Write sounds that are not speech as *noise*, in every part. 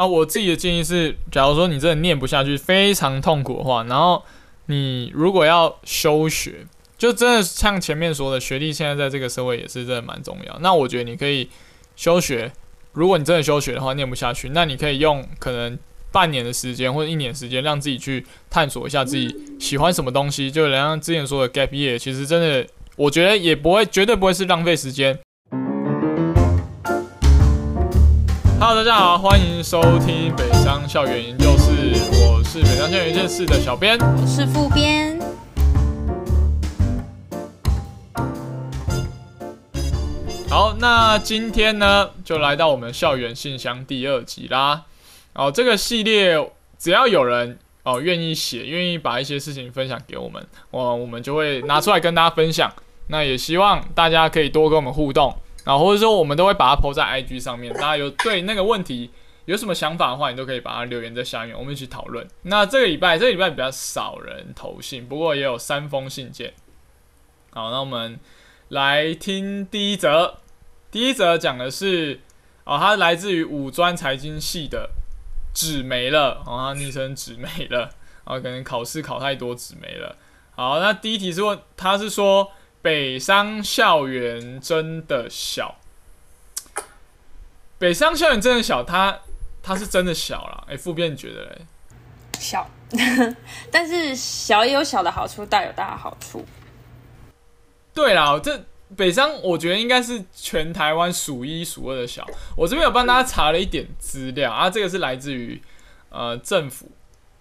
啊，我自己的建议是，假如说你真的念不下去，非常痛苦的话，然后你如果要休学，就真的像前面说的，学历现在在这个社会也是真的蛮重要。那我觉得你可以休学，如果你真的休学的话，念不下去，那你可以用可能半年的时间或者一年时间，让自己去探索一下自己喜欢什么东西。就像之前说的 gap year，其实真的，我觉得也不会，绝对不会是浪费时间。Hello，大家好，欢迎收听北商校园研究室，我是北商校园研究室的小编，我是副编。好，那今天呢，就来到我们校园信箱第二集啦。哦，这个系列只要有人哦愿意写，愿意把一些事情分享给我们，哦，我们就会拿出来跟大家分享。那也希望大家可以多跟我们互动，然后或者说我们都会把它抛在 IG 上面。大家有对那个问题有什么想法的话，你都可以把它留言在下面，我们一起讨论。那这个礼拜，这个礼拜比较少人投信，不过也有三封信件。好，那我们。来听第一则，第一则讲的是，哦，它来自于五专财经系的纸没了，哦，它昵称纸没了，啊，可能考试考太多纸没了。好，那第一题是问，他是说北商校园真的小，北商校园真的小，它它是真的小了，哎，副编你觉得嘞？小，*laughs* 但是小也有小的好处，大有大的好处。对啦，这北商我觉得应该是全台湾数一数二的小。我这边有帮大家查了一点资料啊，这个是来自于呃政府，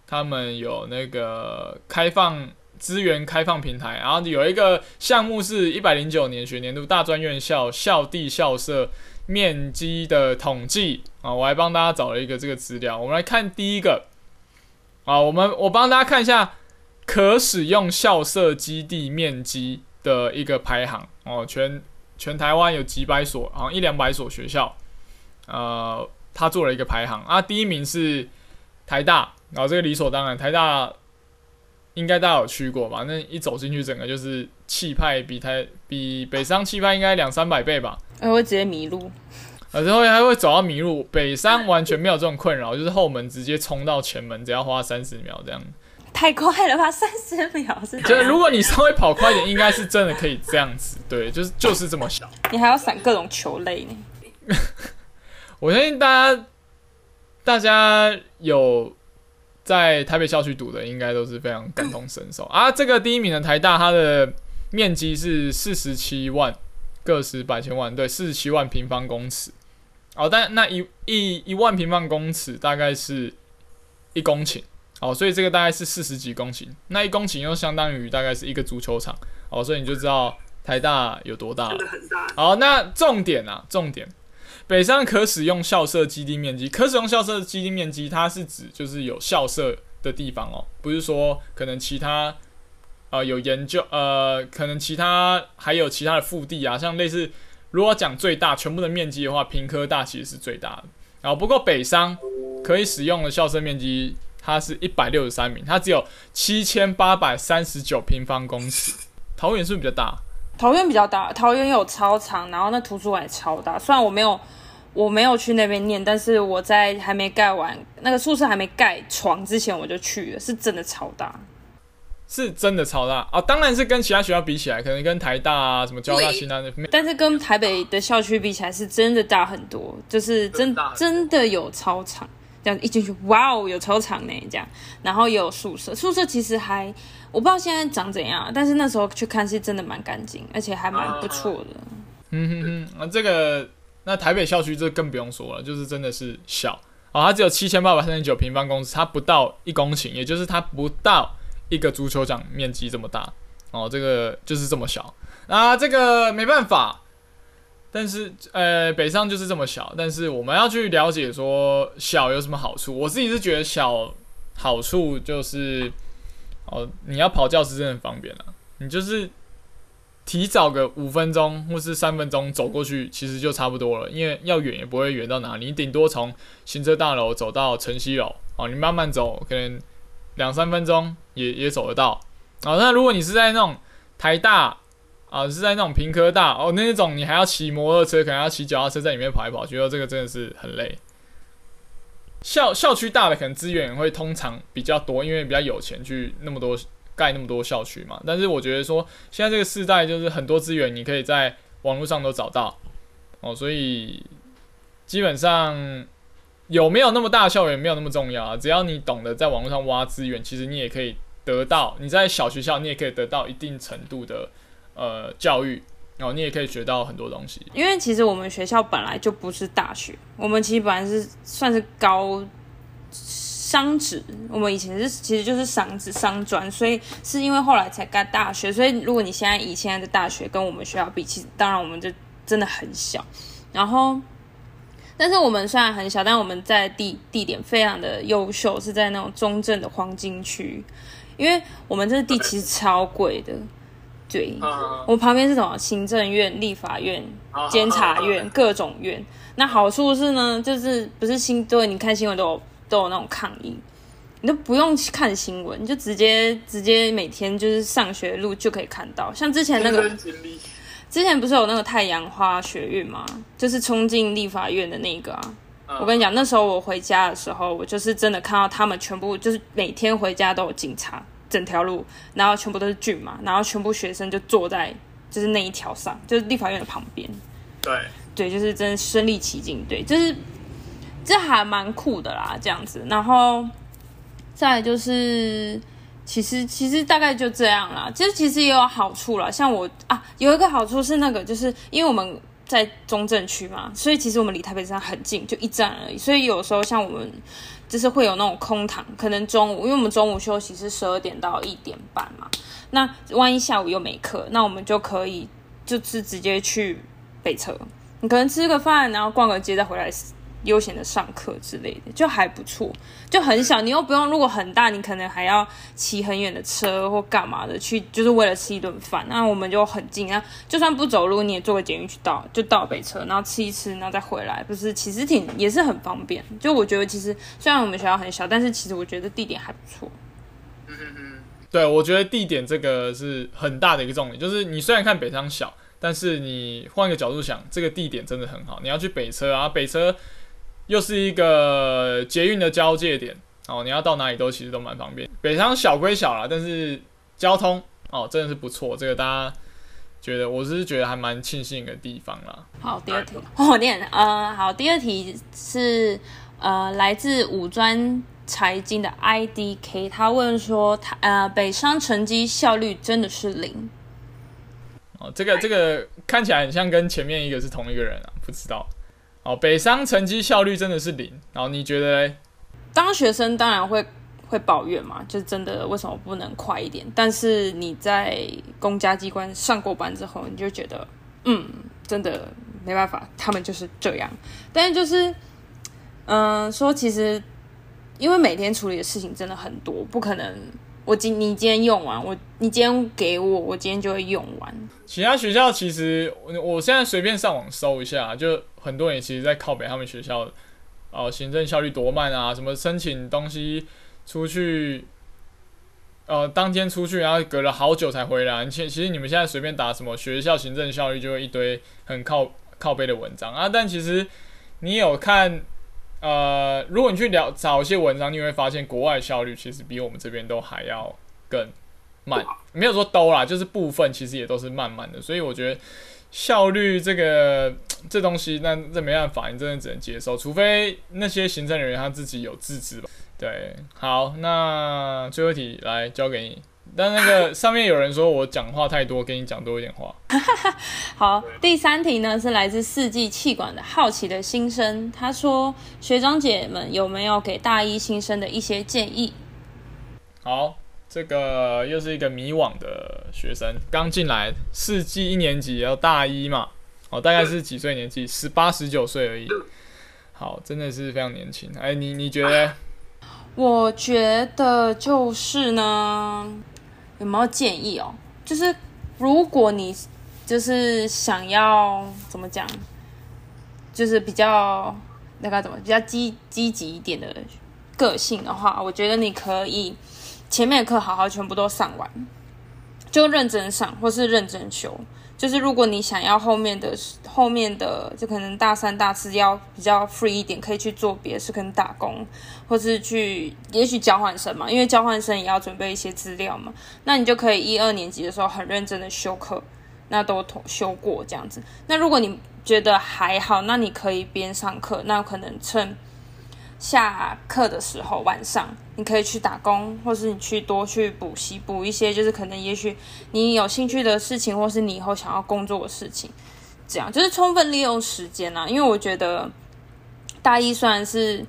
他们有那个开放资源开放平台，然后有一个项目是一百零九年学年度大专院校校地校舍面积的统计啊，我还帮大家找了一个这个资料。我们来看第一个啊，我们我帮大家看一下可使用校舍基地面积。的一个排行哦，全全台湾有几百所，好像一两百所学校，呃，他做了一个排行啊，第一名是台大，然后这个理所当然，台大应该大家有去过吧？那一走进去，整个就是气派比台比北商气派应该两三百倍吧？哎，会直接迷路，而且会还会走到迷路，北商完全没有这种困扰，就是后门直接冲到前门，只要花三十秒这样。太快了吧，*laughs* 三十秒是。就如果你稍微跑快一点，应该是真的可以这样子。对，就是就是这么小。你还要闪各种球类呢。*laughs* 我相信大家，大家有在台北校区读的，应该都是非常感同身受啊。这个第一名的台大，它的面积是四十七万个十百千万，对，四十七万平方公尺。哦，但那一一一万平方公尺大概是一公顷。哦，所以这个大概是四十几公顷，那一公顷又相当于大概是一个足球场。哦，所以你就知道台大有多大。真的很大。好，那重点啊，重点，北上可使用校舍基地面积，可使用校舍基地面积，它是指就是有校舍的地方哦，不是说可能其他呃有研究呃，可能其他还有其他的腹地啊，像类似如果讲最大全部的面积的话，平科大其实是最大的。然后不过北商可以使用的校舍面积。它是一百六十三名，它只有七千八百三十九平方公尺。桃园是不是比较大？桃园比较大，桃园有操场，然后那图书馆也超大。虽然我没有，我没有去那边念，但是我在还没盖完那个宿舍还没盖床之前我就去了，是真的超大，是真的超大啊！当然是跟其他学校比起来，可能跟台大啊、什么交大、新南那，但是跟台北的校区比起来，是真的大很多，就是真真的有操场。这样一进去，哇哦，有操场呢，这样，然后有宿舍，宿舍其实还我不知道现在长怎样，但是那时候去看是真的蛮干净，而且还蛮不错的。嗯哼哼，啊，这个那台北校区这更不用说了，就是真的是小哦，它只有七千八百三十九平方公尺，它不到一公顷，也就是它不到一个足球场面积这么大哦，这个就是这么小啊，这个没办法。但是，呃，北上就是这么小。但是我们要去了解说小有什么好处。我自己是觉得小好处就是，哦，你要跑教室真的很方便了。你就是提早个五分钟或是三分钟走过去，其实就差不多了。因为要远也不会远到哪里，你顶多从行车大楼走到晨曦楼，哦，你慢慢走，可能两三分钟也也走得到。哦，那如果你是在那种台大。啊，是在那种平科大哦，那种你还要骑摩托车，可能要骑脚踏车在里面跑来跑去，这个真的是很累。校校区大的可能资源会通常比较多，因为比较有钱去那么多盖那么多校区嘛。但是我觉得说现在这个时代就是很多资源你可以在网络上都找到哦，所以基本上有没有那么大的校园没有那么重要啊，只要你懂得在网络上挖资源，其实你也可以得到你在小学校你也可以得到一定程度的呃教育。然后你也可以学到很多东西，因为其实我们学校本来就不是大学，我们其实本来是算是高商职，我们以前是其实就是商职商专，所以是因为后来才盖大学，所以如果你现在以现在的大学跟我们学校比，其实当然我们就真的很小。然后，但是我们虽然很小，但我们在地地点非常的优秀，是在那种中正的黄金区，因为我们这个地其实超贵的。对，我旁边是什么？行政院、立法院、监察院，各种院。那好处是呢，就是不是新对，你看新闻都有都有那种抗议，你都不用看新闻，你就直接直接每天就是上学路就可以看到。像之前那个，之前不是有那个太阳花学运吗？就是冲进立法院的那个啊。我跟你讲，那时候我回家的时候，我就是真的看到他们全部就是每天回家都有警察。整条路，然后全部都是郡嘛，然后全部学生就坐在就是那一条上，就是立法院的旁边。对，对，就是真身临其境，对，就是这还蛮酷的啦，这样子。然后再就是，其实其实大概就这样啦。其实其实也有好处啦，像我啊，有一个好处是那个，就是因为我们在中正区嘛，所以其实我们离台北站很近，就一站而已。所以有时候像我们。就是会有那种空堂，可能中午，因为我们中午休息是十二点到一点半嘛，那万一下午又没课，那我们就可以就是直接去北车，你可能吃个饭，然后逛个街再回来。悠闲的上课之类的就还不错，就很小，你又不用。如果很大，你可能还要骑很远的车或干嘛的去，就是为了吃一顿饭。那我们就很近啊，就算不走路，你也坐个捷运去到，就到北车，然后吃一吃，然后再回来，不是？其实挺也是很方便。就我觉得，其实虽然我们学校很小，但是其实我觉得地点还不错。嗯嗯，对，我觉得地点这个是很大的一个重点，就是你虽然看北昌小，但是你换个角度想，这个地点真的很好。你要去北车啊，北车。又是一个捷运的交界点哦，你要到哪里都其实都蛮方便。北昌小归小啦，但是交通哦真的是不错，这个大家觉得我是觉得还蛮庆幸的地方啦。好，第二题我念呃，好，第二题是呃来自五专财经的 IDK，他问说他呃北商成绩效率真的是零？哦，这个这个看起来很像跟前面一个是同一个人啊，不知道。哦，北商成绩效率真的是零，然后你觉得？当学生当然会会抱怨嘛，就真的为什么不能快一点？但是你在公家机关上过班之后，你就觉得，嗯，真的没办法，他们就是这样。但是就是，嗯，说其实因为每天处理的事情真的很多，不可能。我今你今天用完，我你今天给我，我今天就会用完。其他学校其实我现在随便上网搜一下，就很多人其实，在靠北他们学校，哦，行政效率多慢啊，什么申请东西出去，呃，当天出去，然后隔了好久才回来。其其实你们现在随便打什么学校行政效率，就会一堆很靠靠背的文章啊。但其实你有看。呃，如果你去聊找一些文章，你会发现国外效率其实比我们这边都还要更慢。没有说都啦，就是部分其实也都是慢慢的。所以我觉得效率这个 *tsk* 这东西，那这没办法，你真的只能接受，除非那些行政人员他自己有自知吧。对，好，那最后一题来交给你。但那个上面有人说我讲话太多，给你讲多一点话。*laughs* 好，第三题呢是来自四季气管的好奇的新生，他说：“学长姐们有没有给大一新生的一些建议？”好，这个又是一个迷惘的学生，刚进来，四季一年级要大一嘛，哦，大概是几岁年纪？十八、十九岁而已。好，真的是非常年轻。哎，你你觉得？我觉得就是呢。有没有建议哦？就是如果你就是想要怎么讲，就是比较那个怎么比较积积极一点的个性的话，我觉得你可以前面的课好好全部都上完，就认真上或是认真修，就是如果你想要后面的后面的，就可能大三大四要比较 free 一点，可以去做别的事，可能打工，或是去也许交换生嘛，因为交换生也要准备一些资料嘛。那你就可以一二年级的时候很认真的修课，那都修过这样子。那如果你觉得还好，那你可以边上课，那可能趁。下课的时候，晚上你可以去打工，或是你去多去补习，补一些就是可能也许你有兴趣的事情，或是你以后想要工作的事情，这样就是充分利用时间啊。因为我觉得大一虽然是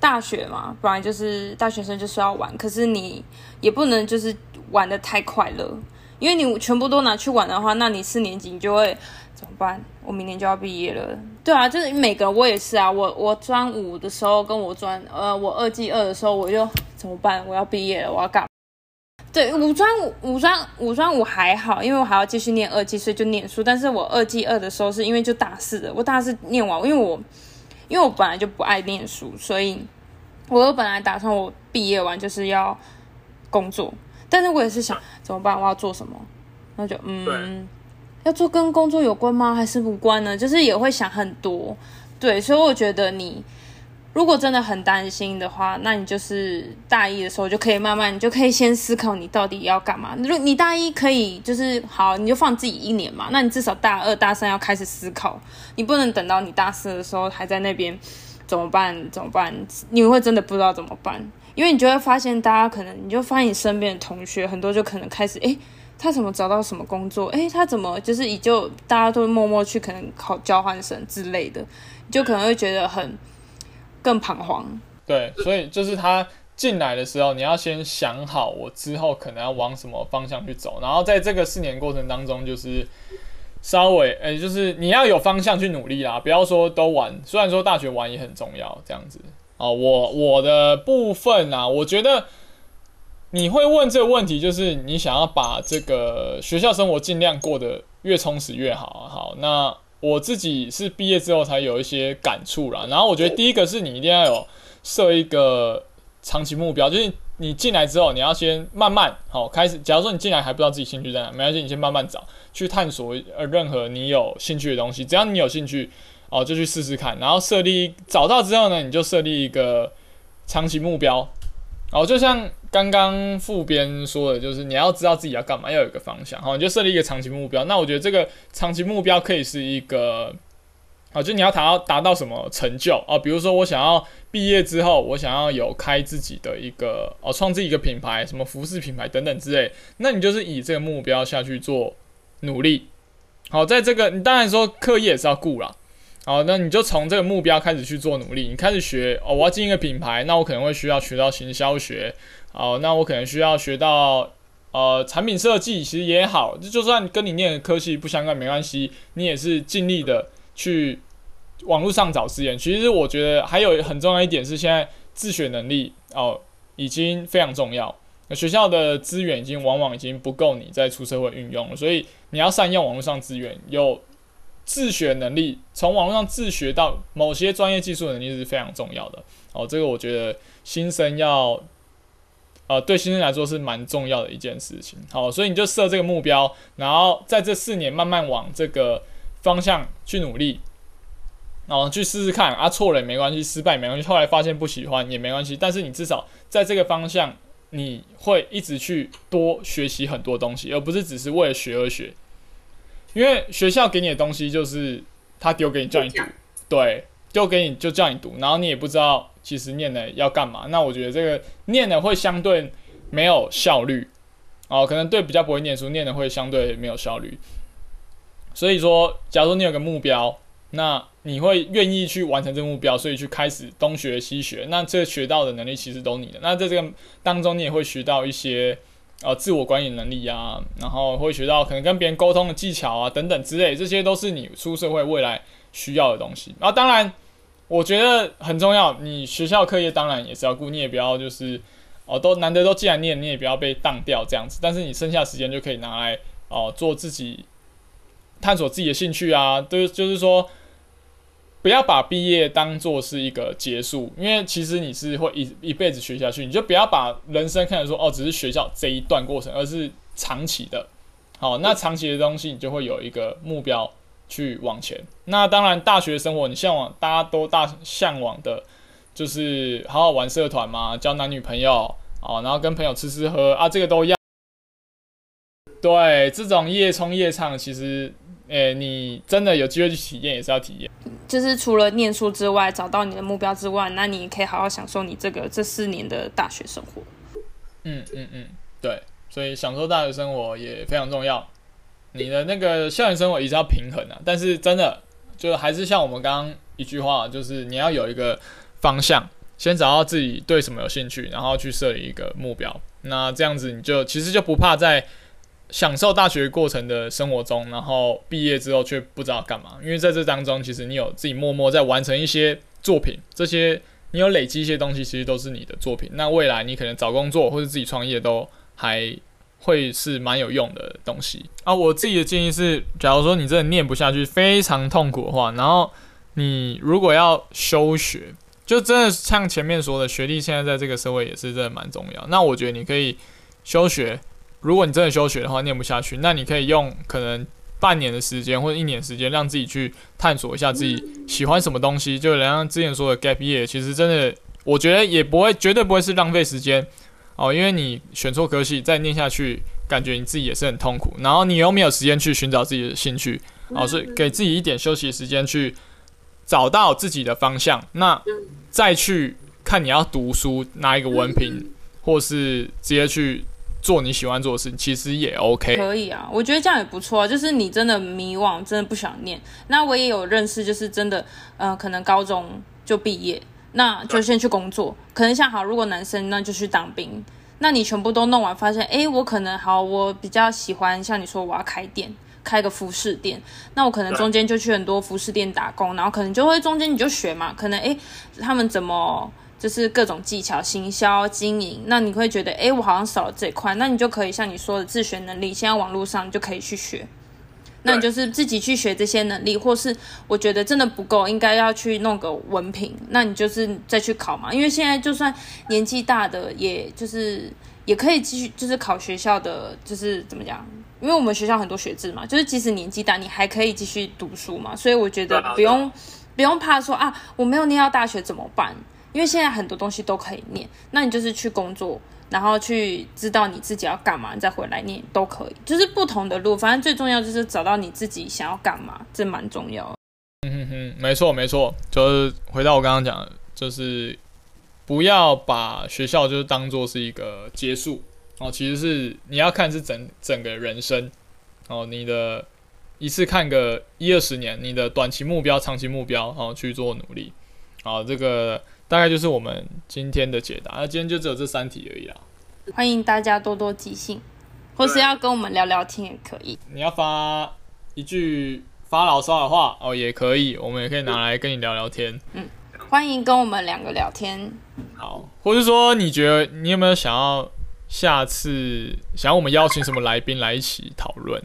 大学嘛，不然就是大学生就是要玩，可是你也不能就是玩的太快乐，因为你全部都拿去玩的话，那你四年级你就会。怎么办？我明年就要毕业了。对啊，就是每个我也是啊。我我专五的时候，跟我专呃，我二季二的时候，我就怎么办？我要毕业了，我要干？对，五专五五专五专五还好，因为我还要继续念二季，所以就念书。但是我二季二的时候，是因为就大四的，我大四念完，因为我因为我本来就不爱念书，所以我本来打算我毕业完就是要工作。但是我也是想怎么办？我要做什么？那就嗯。要做跟工作有关吗？还是无关呢？就是也会想很多，对，所以我觉得你如果真的很担心的话，那你就是大一的时候就可以慢慢，你就可以先思考你到底要干嘛。如你大一可以就是好，你就放自己一年嘛，那你至少大二大三要开始思考，你不能等到你大四的时候还在那边怎么办？怎么办？你会真的不知道怎么办，因为你就会发现大家可能，你就发现你身边的同学很多就可能开始诶。他怎么找到什么工作？诶，他怎么就是以就大家都默默去可能考交换生之类的，就可能会觉得很更彷徨。对，所以就是他进来的时候，你要先想好我之后可能要往什么方向去走，然后在这个四年过程当中，就是稍微诶，就是你要有方向去努力啦，不要说都玩。虽然说大学玩也很重要，这样子哦。我我的部分啊，我觉得。你会问这个问题，就是你想要把这个学校生活尽量过得越充实越好。好，那我自己是毕业之后才有一些感触啦。然后我觉得第一个是你一定要有设一个长期目标，就是你进来之后，你要先慢慢好开始。假如说你进来还不知道自己兴趣在哪，没关系，你先慢慢找，去探索呃任何你有兴趣的东西。只要你有兴趣哦，就去试试看。然后设立找到之后呢，你就设立一个长期目标。哦，就像刚刚副编说的，就是你要知道自己要干嘛，要有一个方向，好，你就设立一个长期目标。那我觉得这个长期目标可以是一个，好，就你要达到达到什么成就啊？比如说我想要毕业之后，我想要有开自己的一个哦，创自己一个品牌，什么服饰品牌等等之类。那你就是以这个目标下去做努力。好，在这个你当然说课业也是要顾了。好，那你就从这个目标开始去做努力。你开始学哦，我要进一个品牌，那我可能会需要学到行销学。好，那我可能需要学到呃产品设计，其实也好，就算跟你念的科系不相关没关系，你也是尽力的去网络上找资源。其实我觉得还有很重要一点是，现在自学能力哦已经非常重要。那学校的资源已经往往已经不够你在出社会运用了，所以你要善用网络上资源有。自学能力，从网络上自学到某些专业技术能力是非常重要的。哦，这个我觉得新生要，呃，对新生来说是蛮重要的一件事情。好，所以你就设这个目标，然后在这四年慢慢往这个方向去努力，然后去试试看啊，错了也没关系，失败没关系，后来发现不喜欢也没关系。但是你至少在这个方向，你会一直去多学习很多东西，而不是只是为了学而学。因为学校给你的东西就是他丢给你叫你读，对，丢给你就叫你读，然后你也不知道其实念的要干嘛。那我觉得这个念的会相对没有效率哦，可能对比较不会念书，念的会相对没有效率。所以说，假如说你有个目标，那你会愿意去完成这个目标，所以去开始东学西学，那这学到的能力其实都你的。那在这个当中，你也会学到一些。呃，自我管理能力啊，然后会学到可能跟别人沟通的技巧啊，等等之类，这些都是你出社会未来需要的东西。然后当然，我觉得很重要，你学校课业当然也是要顾，你也不要就是哦，都难得都既然念，你也不要被当掉这样子。但是你剩下时间就可以拿来哦，做自己探索自己的兴趣啊，都就是说。不要把毕业当做是一个结束，因为其实你是会一一辈子学下去。你就不要把人生看成说哦，只是学校这一段过程，而是长期的。好，那长期的东西你就会有一个目标去往前。那当然，大学生活你向往，大家都大向往的，就是好好玩社团嘛，交男女朋友，哦，然后跟朋友吃吃喝啊，这个都要。对，这种夜冲夜唱，其实，诶，你真的有机会去体验，也是要体验。就是除了念书之外，找到你的目标之外，那你可以好好享受你这个这四年的大学生活。嗯嗯嗯，对，所以享受大学生活也非常重要。你的那个校园生活也是要平衡啊，但是真的就还是像我们刚刚一句话，就是你要有一个方向，先找到自己对什么有兴趣，然后去设立一个目标。那这样子你就其实就不怕在享受大学过程的生活中，然后毕业之后却不知道干嘛，因为在这当中，其实你有自己默默在完成一些作品，这些你有累积一些东西，其实都是你的作品。那未来你可能找工作或者自己创业都还。会是蛮有用的东西啊！我自己的建议是，假如说你真的念不下去，非常痛苦的话，然后你如果要休学，就真的像前面说的，学历现在在这个社会也是真的蛮重要。那我觉得你可以休学，如果你真的休学的话，念不下去，那你可以用可能半年的时间或者一年时间，让自己去探索一下自己喜欢什么东西。就像之前说的 gap year，其实真的，我觉得也不会，绝对不会是浪费时间。哦，因为你选错科系，再念下去，感觉你自己也是很痛苦。然后你又没有时间去寻找自己的兴趣，哦，所以给自己一点休息时间，去找到自己的方向。那再去看你要读书拿一个文凭，或是直接去做你喜欢做的事情，其实也 OK。可以啊，我觉得这样也不错啊。就是你真的迷惘，真的不想念。那我也有认识，就是真的，呃，可能高中就毕业。那就先去工作，可能像好，如果男生那就去当兵。那你全部都弄完，发现哎，我可能好，我比较喜欢像你说我要开店，开个服饰店。那我可能中间就去很多服饰店打工，然后可能就会中间你就学嘛，可能哎，他们怎么就是各种技巧、行销、经营，那你会觉得哎，我好像少了这块，那你就可以像你说的自学能力，现在网络上就可以去学。那你就是自己去学这些能力，或是我觉得真的不够，应该要去弄个文凭。那你就是再去考嘛，因为现在就算年纪大的，也就是也可以继续，就是考学校的，就是怎么讲？因为我们学校很多学制嘛，就是即使年纪大，你还可以继续读书嘛。所以我觉得不用不用怕说啊，我没有念到大学怎么办？因为现在很多东西都可以念，那你就是去工作。然后去知道你自己要干嘛，你再回来念都可以，就是不同的路。反正最重要就是找到你自己想要干嘛，这蛮重要。嗯哼哼，没错没错，就是回到我刚刚讲的，就是不要把学校就是当做是一个结束哦，其实是你要看是整整个人生哦，你的一次看个一二十年，你的短期目标、长期目标哦去做努力。哦，这个。大概就是我们今天的解答，那今天就只有这三题而已啦。欢迎大家多多寄信，或是要跟我们聊聊天也可以。你要发一句发牢骚的话哦，也可以，我们也可以拿来跟你聊聊天。嗯，欢迎跟我们两个聊天。好，或是说你觉得你有没有想要下次想要我们邀请什么来宾来一起讨论？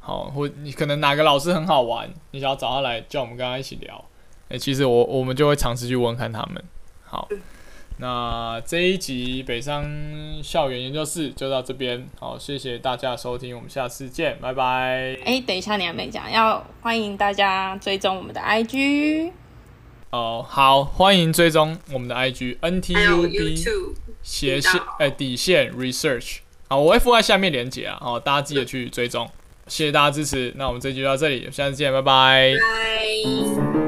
好，或你可能哪个老师很好玩，你想要找他来叫我们跟他一起聊。哎，其实我我们就会尝试去问看他们。好，那这一集北商校园研究室就到这边。好，谢谢大家收听，我们下次见，拜拜。哎，等一下你还没讲，要欢迎大家追踪我们的 IG。哦，好，欢迎追踪我们的 IG，NTUB 斜线哎底线 Research。好，我会附在下面连接啊，好，大家记得去追踪。谢谢大家支持，那我们这集就到这里，下次见，拜拜。拜。